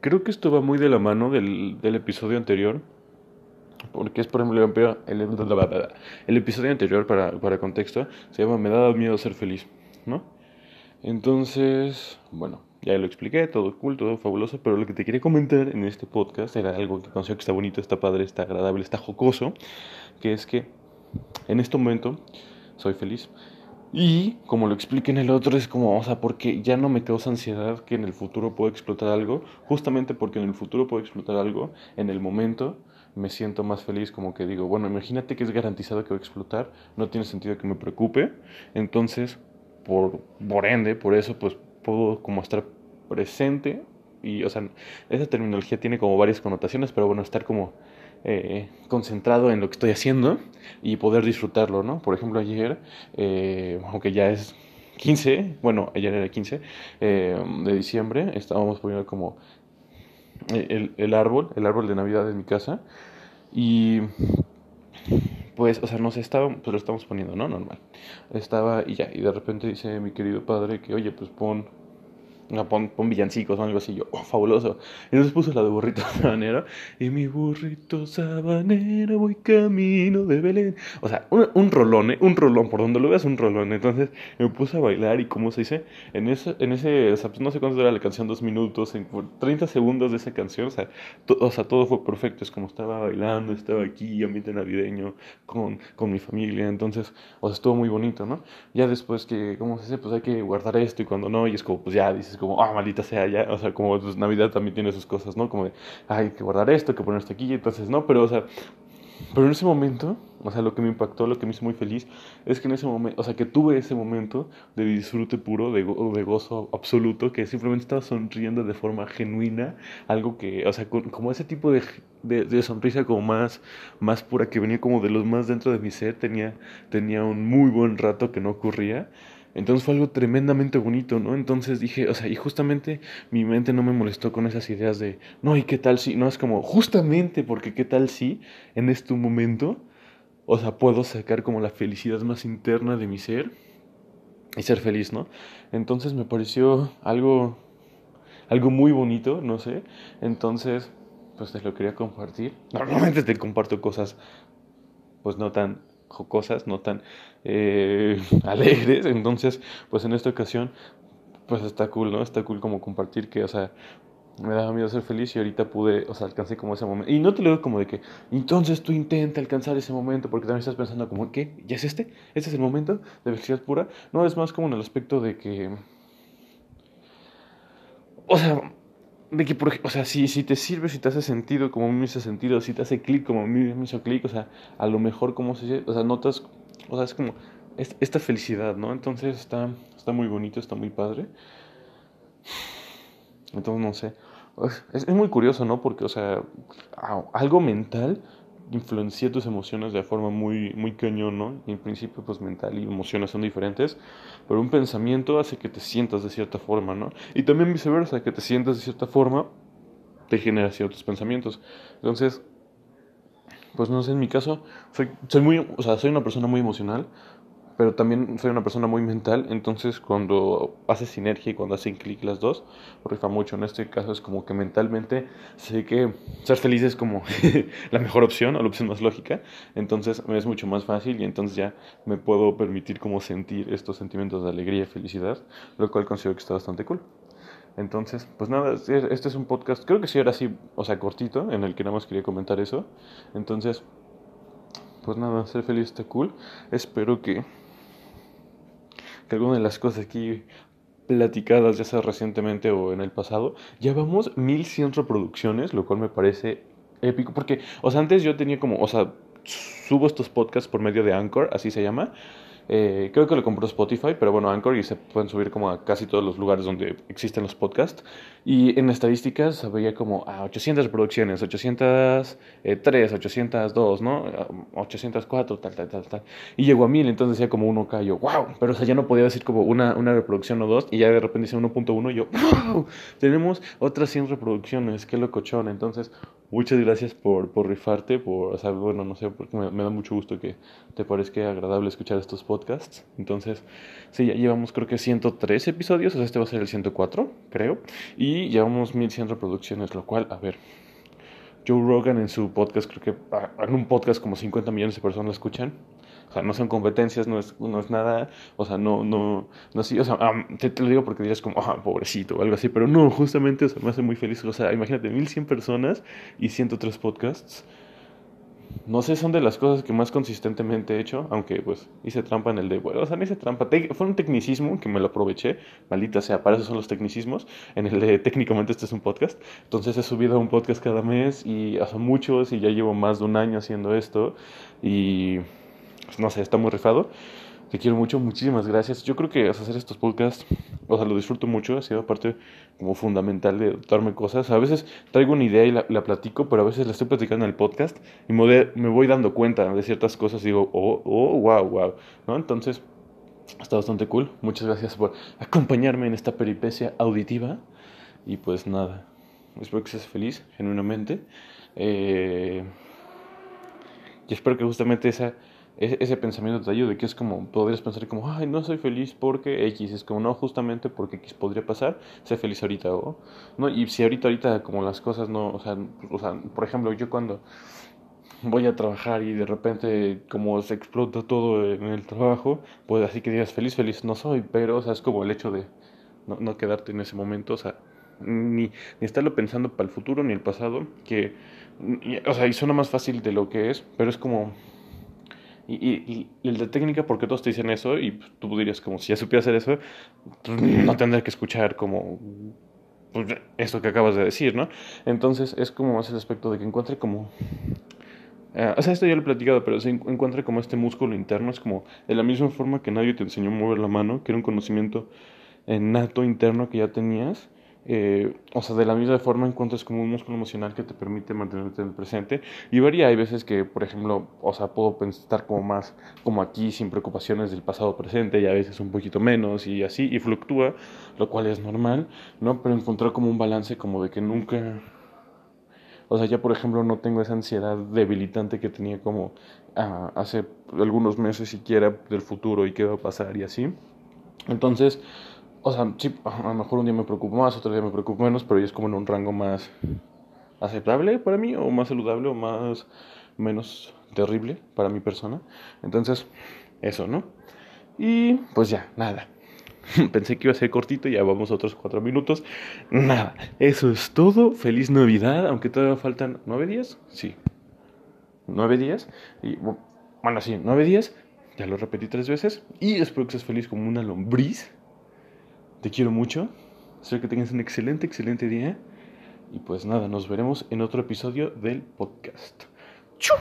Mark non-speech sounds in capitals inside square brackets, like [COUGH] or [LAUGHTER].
creo que esto va muy de la mano del, del episodio anterior. Porque es, por ejemplo, el, el, [LAUGHS] el episodio anterior, para, para contexto, se llama Me da miedo ser feliz, ¿no? Entonces, bueno, ya lo expliqué, todo cool, todo fabuloso, pero lo que te quería comentar en este podcast era algo que considero que está bonito, está padre, está agradable, está jocoso, que es que en este momento soy feliz. Y como lo expliqué en el otro, es como, o sea, porque ya no me causa ansiedad que en el futuro pueda explotar algo, justamente porque en el futuro puedo explotar algo, en el momento me siento más feliz, como que digo, bueno, imagínate que es garantizado que va a explotar, no tiene sentido que me preocupe, entonces, por, por ende, por eso, pues puedo como estar presente, y, o sea, esa terminología tiene como varias connotaciones, pero bueno, estar como eh, concentrado en lo que estoy haciendo y poder disfrutarlo, ¿no? Por ejemplo, ayer, eh, aunque ya es 15, bueno, ayer era 15 eh, de diciembre, estábamos poniendo como el, el, árbol, el árbol de Navidad en mi casa y pues, o sea, no sé, estaba, pues lo estamos poniendo, ¿no? Normal. Estaba y ya, y de repente dice mi querido padre que, oye, pues pon no, pon, pon, villancicos o algo así. Yo, oh, fabuloso. Y entonces puso la de burrito [LAUGHS] sabanero. Y mi burrito sabanero voy camino de Belén. O sea, un, un rolón, ¿eh? Un rolón. Por donde lo veas, un rolón. Entonces me puse a bailar y, ¿cómo se dice? En ese, en ese o sea, pues no sé cuánto era la canción, dos minutos, en 30 segundos de esa canción. O sea, o sea, todo fue perfecto. Es como estaba bailando, estaba aquí, ambiente navideño, con, con mi familia. Entonces, o sea, estuvo muy bonito, ¿no? Ya después que, ¿cómo se dice? Pues hay que guardar esto y cuando no, y es como, pues ya dices, como, ah, maldita sea, ya, o sea, como pues, Navidad también tiene sus cosas, ¿no? Como de, hay que guardar esto, que poner esto aquí, entonces, ¿no? Pero, o sea, pero en ese momento, o sea, lo que me impactó, lo que me hizo muy feliz, es que en ese momento, o sea, que tuve ese momento de disfrute puro, de, go de gozo absoluto, que simplemente estaba sonriendo de forma genuina, algo que, o sea, con, como ese tipo de, de, de, sonrisa como más, más pura, que venía como de los más dentro de mi ser, tenía, tenía un muy buen rato que no ocurría. Entonces fue algo tremendamente bonito, ¿no? Entonces dije, o sea, y justamente mi mente no me molestó con esas ideas de, no, ¿y qué tal si? No, es como, justamente porque qué tal si en este momento, o sea, puedo sacar como la felicidad más interna de mi ser y ser feliz, ¿no? Entonces me pareció algo, algo muy bonito, no sé. Entonces, pues te lo quería compartir. Normalmente te comparto cosas, pues no tan jocosas, no tan eh, [LAUGHS] alegres. Entonces, pues en esta ocasión, pues está cool, ¿no? Está cool como compartir que, o sea, me daba miedo ser feliz y ahorita pude, o sea, alcancé como ese momento. Y no te lo digo como de que, entonces tú intenta alcanzar ese momento, porque también estás pensando como, ¿qué? ¿Ya es este? ¿Este es el momento de felicidad pura? No, es más como en el aspecto de que... O sea, de que, por, o sea, si, si te sirve, si te hace sentido como a mí me hizo sentido, si te hace clic como a mí me hizo clic, o sea, a lo mejor como se o sea, notas, o sea, es como esta felicidad, ¿no? Entonces está, está muy bonito, está muy padre. Entonces, no sé, es, es muy curioso, ¿no? Porque, o sea, algo mental influencia tus emociones de forma muy, muy cañón, ¿no? Y en principio, pues mental y emociones son diferentes, pero un pensamiento hace que te sientas de cierta forma, ¿no? Y también viceversa, que te sientas de cierta forma te genera ciertos pensamientos. Entonces, pues no sé, en mi caso, soy, soy muy, o sea, soy una persona muy emocional, pero también soy una persona muy mental, entonces cuando hace sinergia y cuando hacen clic las dos, rifa mucho. En este caso es como que mentalmente sé que ser feliz es como [LAUGHS] la mejor opción o la opción más lógica, entonces es mucho más fácil y entonces ya me puedo permitir como sentir estos sentimientos de alegría y felicidad, lo cual considero que está bastante cool. Entonces, pues nada, este es un podcast, creo que sí era así, o sea, cortito, en el que nada más quería comentar eso. Entonces, pues nada, ser feliz está cool. Espero que que alguna de las cosas aquí platicadas, ya sea recientemente o en el pasado, ya vamos 1100 reproducciones, lo cual me parece épico, porque, o sea, antes yo tenía como, o sea, subo estos podcasts por medio de Anchor, así se llama, eh, creo que lo compró Spotify, pero bueno, Anchor y se pueden subir como a casi todos los lugares donde existen los podcasts. Y en estadísticas se veía como a 800 reproducciones, 803, 802, ¿no? 804, tal, tal, tal, tal. Y llegó a 1000, entonces decía como 1K, yo, wow. Pero o sea, ya no podía decir como una, una reproducción o dos, y ya de repente dice 1.1, yo, wow. Tenemos otras 100 reproducciones, qué locochón. Entonces, muchas gracias por, por rifarte, por, o sea, bueno, no sé, porque me, da mucho gusto que te parezca agradable escuchar estos podcasts. Entonces, sí, ya llevamos creo que 103 episodios, o sea, este va a ser el 104, creo, y llevamos 1100 reproducciones, lo cual, a ver, Joe Rogan en su podcast, creo que en un podcast como 50 millones de personas lo escuchan. O sea, no son competencias, no es, no es nada, o sea, no, no, no sí, o sea, te, te, lo digo porque dirías como, ah, pobrecito o algo así, pero no, justamente, o sea, me hace muy feliz, o sea, imagínate, 1100 personas y 103 podcasts, no sé, son de las cosas que más consistentemente he hecho, aunque pues hice trampa en el de, bueno, o sea, no hice trampa, fue un tecnicismo que me lo aproveché, maldita sea, para eso son los tecnicismos, en el de [LAUGHS] técnicamente este es un podcast, entonces he subido un podcast cada mes y hace muchos y ya llevo más de un año haciendo esto y pues, no sé, está muy rifado. Te quiero mucho, muchísimas gracias. Yo creo que hacer estos podcasts, o sea, lo disfruto mucho, ha sido parte como fundamental de darme cosas. A veces traigo una idea y la, la platico, pero a veces la estoy platicando en el podcast y me, me voy dando cuenta de ciertas cosas y digo, oh, oh, wow, wow, ¿no? Entonces, está bastante cool. Muchas gracias por acompañarme en esta peripecia auditiva y pues nada, espero que seas feliz, genuinamente. Eh, y espero que justamente esa ese, pensamiento te ayuda, que es como, podrías pensar como, ay, no soy feliz porque X, es como, no, justamente porque X podría pasar, sé feliz ahorita, o, ¿no? Y si ahorita, ahorita, como las cosas no, o sea, o sea, por ejemplo, yo cuando voy a trabajar y de repente como se explota todo en el trabajo, pues así que digas feliz, feliz no soy, pero, o sea, es como el hecho de no, no quedarte en ese momento, o sea, ni, ni estarlo pensando para el futuro ni el pasado, que, o sea, y suena más fácil de lo que es, pero es como y, y, el de técnica, porque todos te dicen eso y tú dirías como si ya supiera hacer eso, pues, no [CLEARS THROAT] tendría que escuchar como pues, esto que acabas de decir, ¿no? Entonces es como más el aspecto de que encuentre como... Uh, o sea, esto ya lo he platicado, pero se encuentre como este músculo interno, es como de la misma forma que nadie te enseñó a mover la mano, que era un conocimiento nato interno que ya tenías, eh, o sea, de la misma forma encuentras como un músculo emocional que te permite mantenerte en el presente. Y varía, hay veces que, por ejemplo, o sea, puedo estar como más como aquí, sin preocupaciones del pasado presente, y a veces un poquito menos, y así, y fluctúa, lo cual es normal, ¿no? Pero encontrar como un balance como de que nunca... O sea, ya por ejemplo no tengo esa ansiedad debilitante que tenía como ah, hace algunos meses siquiera del futuro y qué va a pasar y así. Entonces, o sea, sí, a lo mejor un día me preocupo más, otro día me preocupo menos, pero ya es como en un rango más aceptable para mí, o más saludable, o más menos terrible para mi persona. Entonces, eso, ¿no? Y pues ya, nada. [LAUGHS] Pensé que iba a ser cortito, ya vamos a otros cuatro minutos. Nada, eso es todo. Feliz Navidad, aunque todavía faltan nueve días. Sí, nueve días. Y bueno, sí, nueve días. Ya lo repetí tres veces. Y espero que seas feliz como una lombriz. Te quiero mucho. Espero que tengas un excelente, excelente día. Y pues nada, nos veremos en otro episodio del podcast. ¡Chu!